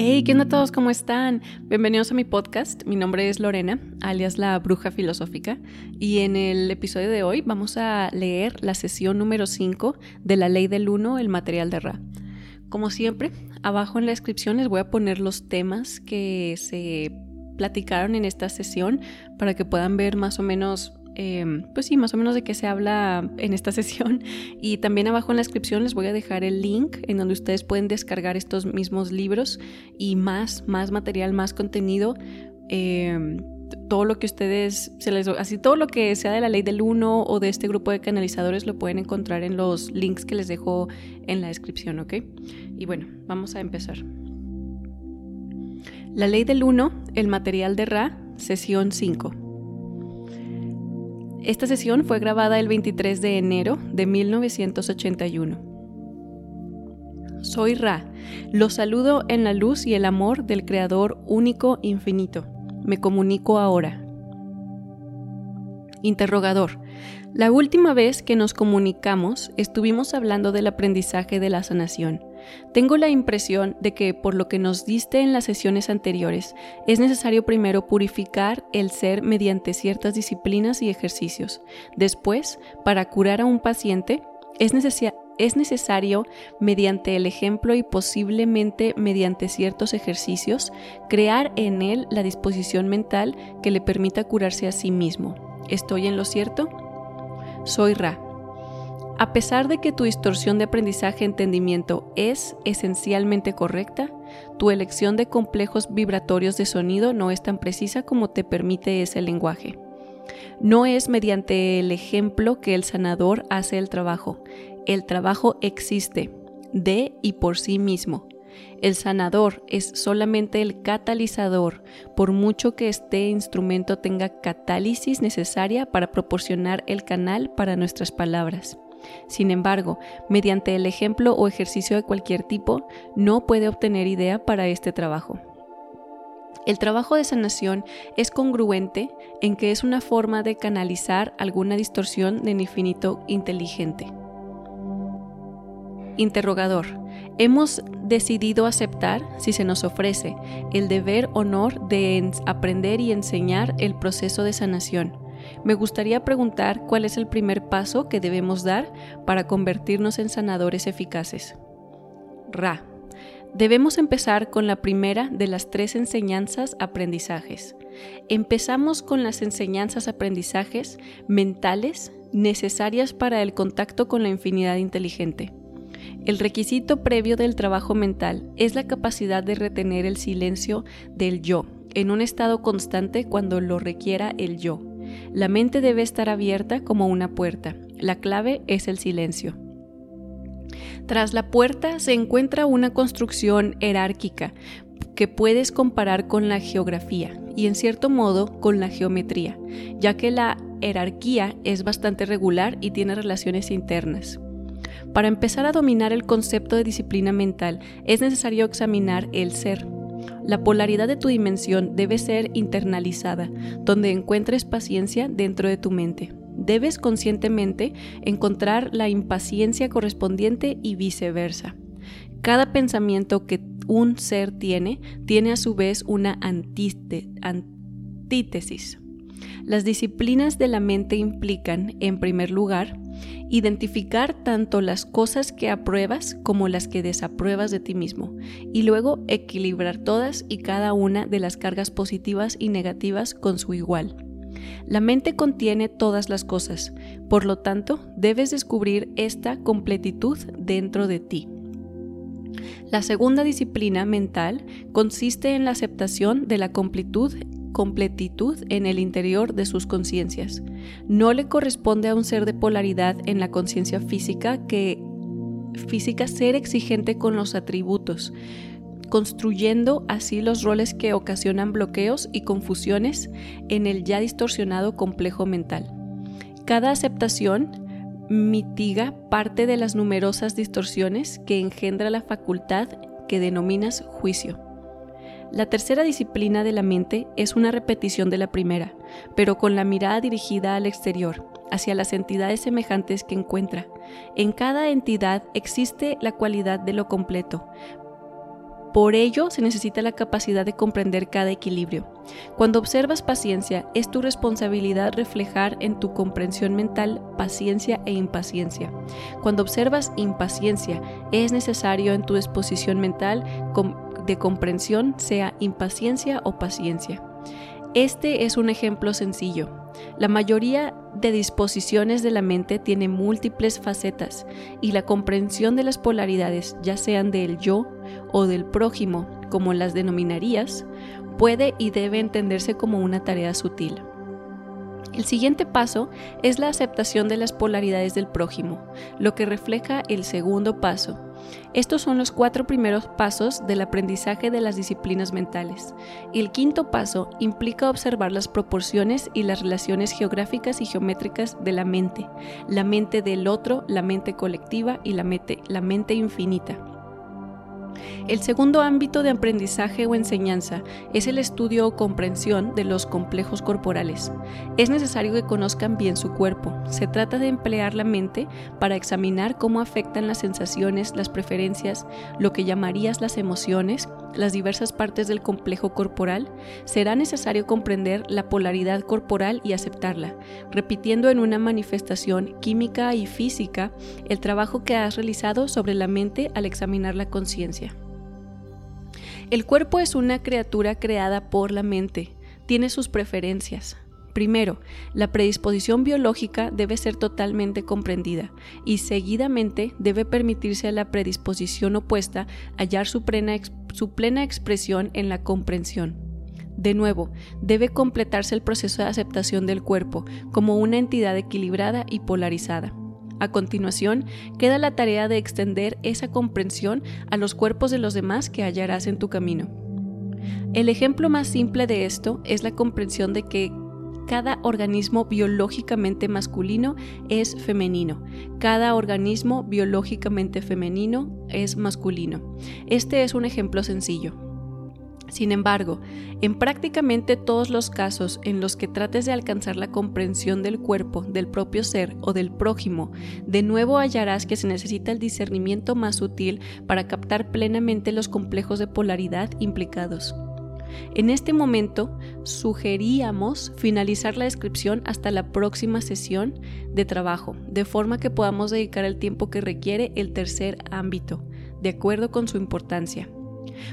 Hey, ¿qué onda a todos? ¿Cómo están? Bienvenidos a mi podcast. Mi nombre es Lorena, alias la Bruja Filosófica, y en el episodio de hoy vamos a leer la sesión número 5 de la Ley del Uno, el material de Ra. Como siempre, abajo en la descripción les voy a poner los temas que se platicaron en esta sesión para que puedan ver más o menos Em, pues sí, más o menos de qué se habla en esta sesión. Y también abajo en la descripción les voy a dejar el link en donde ustedes pueden descargar estos mismos libros y más, más material, más contenido. Em, todo lo que ustedes se les así todo lo que sea de la ley del uno o de este grupo de canalizadores lo pueden encontrar en los links que les dejo en la descripción, ¿ok? Y bueno, vamos a empezar. La ley del uno, el material de Ra, sesión 5. Esta sesión fue grabada el 23 de enero de 1981. Soy Ra. Los saludo en la luz y el amor del Creador único infinito. Me comunico ahora. Interrogador. La última vez que nos comunicamos estuvimos hablando del aprendizaje de la sanación. Tengo la impresión de que, por lo que nos diste en las sesiones anteriores, es necesario primero purificar el ser mediante ciertas disciplinas y ejercicios. Después, para curar a un paciente, es, es necesario, mediante el ejemplo y posiblemente mediante ciertos ejercicios, crear en él la disposición mental que le permita curarse a sí mismo. ¿Estoy en lo cierto? Soy Ra. A pesar de que tu distorsión de aprendizaje-entendimiento es esencialmente correcta, tu elección de complejos vibratorios de sonido no es tan precisa como te permite ese lenguaje. No es mediante el ejemplo que el sanador hace el trabajo. El trabajo existe, de y por sí mismo. El sanador es solamente el catalizador, por mucho que este instrumento tenga catálisis necesaria para proporcionar el canal para nuestras palabras. Sin embargo, mediante el ejemplo o ejercicio de cualquier tipo, no puede obtener idea para este trabajo. El trabajo de sanación es congruente en que es una forma de canalizar alguna distorsión del infinito inteligente. Interrogador. Hemos decidido aceptar, si se nos ofrece, el deber honor de aprender y enseñar el proceso de sanación me gustaría preguntar cuál es el primer paso que debemos dar para convertirnos en sanadores eficaces. Ra. Debemos empezar con la primera de las tres enseñanzas aprendizajes. Empezamos con las enseñanzas aprendizajes mentales necesarias para el contacto con la infinidad inteligente. El requisito previo del trabajo mental es la capacidad de retener el silencio del yo en un estado constante cuando lo requiera el yo. La mente debe estar abierta como una puerta. La clave es el silencio. Tras la puerta se encuentra una construcción jerárquica que puedes comparar con la geografía y en cierto modo con la geometría, ya que la jerarquía es bastante regular y tiene relaciones internas. Para empezar a dominar el concepto de disciplina mental es necesario examinar el ser, la polaridad de tu dimensión debe ser internalizada, donde encuentres paciencia dentro de tu mente. Debes conscientemente encontrar la impaciencia correspondiente y viceversa. Cada pensamiento que un ser tiene tiene a su vez una antítesis. Las disciplinas de la mente implican, en primer lugar, identificar tanto las cosas que apruebas como las que desapruebas de ti mismo, y luego equilibrar todas y cada una de las cargas positivas y negativas con su igual. La mente contiene todas las cosas, por lo tanto, debes descubrir esta completitud dentro de ti. La segunda disciplina mental consiste en la aceptación de la completitud en el interior de sus conciencias. No le corresponde a un ser de polaridad en la conciencia física que física ser exigente con los atributos, construyendo así los roles que ocasionan bloqueos y confusiones en el ya distorsionado complejo mental. Cada aceptación mitiga parte de las numerosas distorsiones que engendra la facultad que denominas juicio. La tercera disciplina de la mente es una repetición de la primera, pero con la mirada dirigida al exterior, hacia las entidades semejantes que encuentra. En cada entidad existe la cualidad de lo completo, Por ello, se necesita la capacidad de comprender cada equilibrio. Cuando observas paciencia, es tu responsabilidad reflejar en tu comprensión mental paciencia e impaciencia. Cuando observas impaciencia, es necesario en tu disposición mental de comprensión sea impaciencia o paciencia. Este es un ejemplo sencillo. La mayoría de disposiciones de la mente tiene múltiples facetas y la comprensión de las polaridades, ya sean del yo o del prójimo, como las denominarías, puede y debe entenderse como una tarea sutil. El siguiente paso es la aceptación de las polaridades del prójimo, lo que refleja el segundo paso, estos son los cuatro primeros pasos del aprendizaje de las disciplinas mentales. El quinto paso implica observar las proporciones y las relaciones geográficas y geométricas de la mente, la mente del otro, la mente colectiva y la mente, infinita. El segundo ámbito de aprendizaje o enseñanza es el estudio o comprensión de los complejos corporales. Es necesario que conozcan bien su cuerpo. Se trata de emplear la mente para examinar cómo afectan las sensaciones, las preferencias, lo que llamarías las emociones, las diversas partes del complejo corporal. Será necesario comprender la polaridad corporal y aceptarla, repitiendo en una manifestación química y física el trabajo que has realizado sobre la mente al examinar la conciencia. El cuerpo es una criatura creada por la mente, tiene sus preferencias. Primero, la predisposición biológica debe ser totalmente comprendida y seguidamente debe permitirse a la predisposición opuesta hallar su plena, su plena expresión en la comprensión. De nuevo, debe completarse el proceso de aceptación del cuerpo como una entidad equilibrada y polarizada. A continuación, queda la tarea de extender esa comprensión a los cuerpos de los demás que hallarás en tu camino. El ejemplo más simple de esto es la comprensión de que cada organismo biológicamente masculino es femenino, cada organismo biológicamente femenino es masculino. Este es un ejemplo sencillo. Sin embargo, en prácticamente todos los casos en los que trates de alcanzar la comprensión del cuerpo, del propio ser o del prójimo, de nuevo hallarás que se necesita el discernimiento más sutil para captar plenamente los complejos de polaridad implicados. En este momento, sugeríamos finalizar la descripción hasta la próxima sesión de trabajo, de forma que podamos dedicar el tiempo que requiere el tercer ámbito, de acuerdo con su importancia.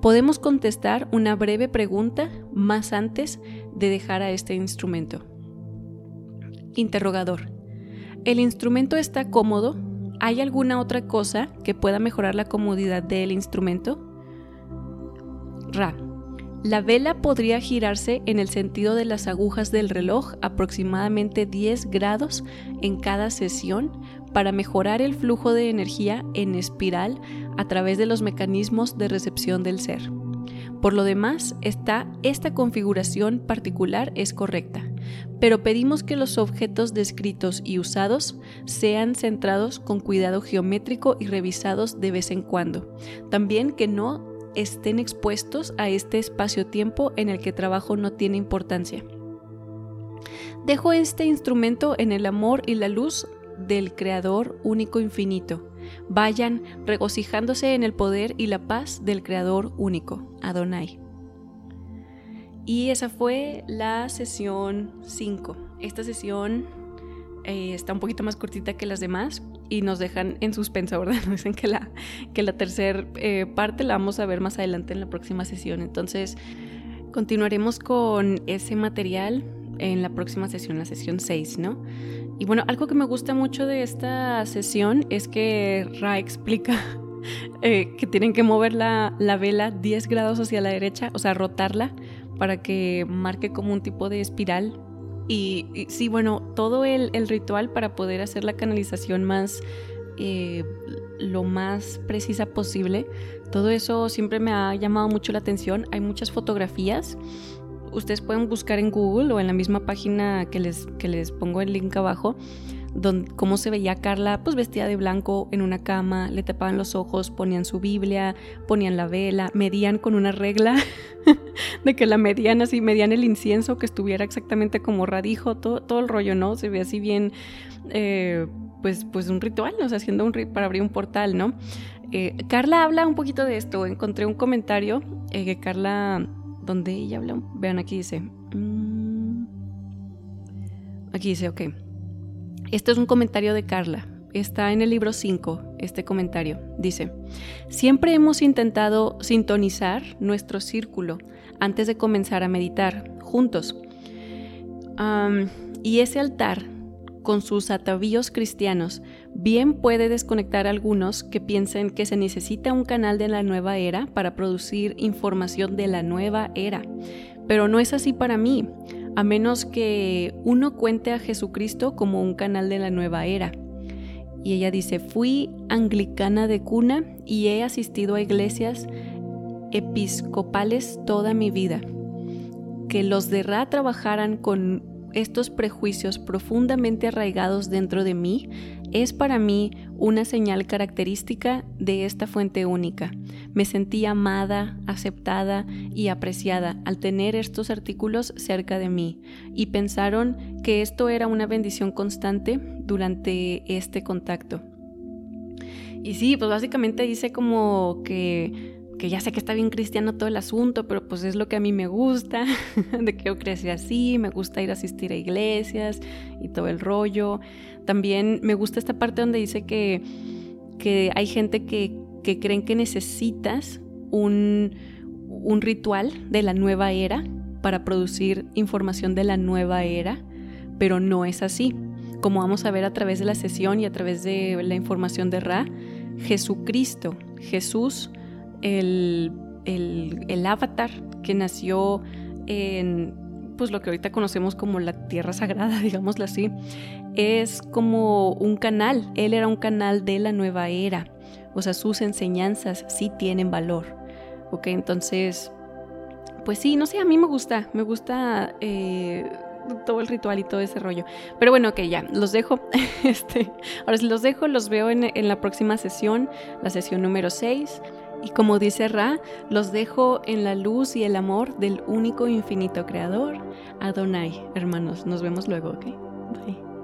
Podemos contestar una breve pregunta más antes de dejar a este instrumento. Interrogador. ¿El instrumento está cómodo? ¿Hay alguna otra cosa que pueda mejorar la comodidad del instrumento? Ra. La vela podría girarse en el sentido de las agujas del reloj aproximadamente 10 grados en cada sesión para mejorar el flujo de energía en espiral a través de los mecanismos de recepción del ser. Por lo demás, esta, esta configuración particular es correcta, pero pedimos que los objetos descritos y usados sean centrados con cuidado geométrico y revisados de vez en cuando. También que no estén expuestos a este espacio-tiempo en el que trabajo no tiene importancia. Dejo este instrumento en el amor y la luz del Creador único infinito. Vayan regocijándose en el poder y la paz del Creador único, Adonai. Y esa fue la sesión 5. Esta sesión eh, está un poquito más cortita que las demás y nos dejan en suspenso, ¿verdad? Nos dicen que la, que la tercera eh, parte la vamos a ver más adelante en la próxima sesión. Entonces, continuaremos con ese material en la próxima sesión, la sesión 6, ¿no? Y bueno, algo que me gusta mucho de esta sesión es que Ra explica eh, que tienen que mover la, vela 10 grados hacia la derecha, o sea, rotarla para que marque como un tipo de espiral. Y, sí, bueno, todo el, ritual para poder hacer la canalización más, eh, lo más precisa posible, todo eso siempre me ha llamado mucho la atención. Hay muchas fotografías ustedes pueden buscar en Google o en la misma página que les, que les pongo el link abajo, donde, cómo se veía Carla, pues vestida de blanco en una cama, le tapaban los ojos, ponían su Biblia, ponían la vela, medían con una regla de que la medían así, medían el incienso, que estuviera exactamente como radijo, todo, todo el rollo, ¿no? Se ve así bien, eh, pues, pues un ritual, o sea, haciendo un para abrir un portal, ¿no? Eh, Carla habla un poquito de esto. Encontré un comentario eh, que Carla, donde ella habla, vean aquí dice. Mm, aquí dice, ok. Este es un comentario de Carla. Está en el libro 5, este comentario. Dice, siempre hemos intentado sintonizar nuestro círculo antes de comenzar a meditar juntos. y ese altar con sus atavíos cristianos, bien puede desconectar a algunos que piensen que se necesita un canal de la nueva era para producir información de la nueva era. Pero no es así para mí, a menos que uno cuente a Jesucristo como un canal de la nueva era. Y ella dice, fui anglicana de cuna y he asistido a iglesias episcopales toda mi vida. Que los de Ra trabajaran con estos prejuicios profundamente arraigados dentro de mí es para mí una señal característica de esta fuente única. Me sentí amada, aceptada y apreciada al tener estos artículos cerca de mí y pensaron que esto era una bendición constante durante este contacto. Y sí, pues básicamente dice como que que ya sé que está bien cristiano todo el asunto, pero pues es lo que a mí me gusta, de que yo crecí así, me gusta ir a asistir a iglesias y todo el rollo. También me gusta esta parte donde dice que, que hay gente que, que creen que necesitas un, un ritual de la nueva era para producir información de la nueva era, pero no es así. Como vamos a ver a través de la sesión y a través de la información de Ra, Jesucristo, Jesús, el, el, avatar que nació en pues lo que ahorita conocemos como la tierra sagrada, digámoslo así, es como un canal. Él era un canal de la nueva era. O sea, sus enseñanzas sí tienen valor. Ok, entonces, pues sí, no sé, a mí me gusta, me gusta eh, todo el ritual y todo ese rollo. Pero bueno, ok, ya, los dejo. Este, ahora si los dejo, los veo en, en la próxima sesión, la sesión número 6. Y como dice Ra, los dejo en la luz y el amor del único infinito creador, Adonai. Hermanos, nos vemos luego, ¿ok? Bye.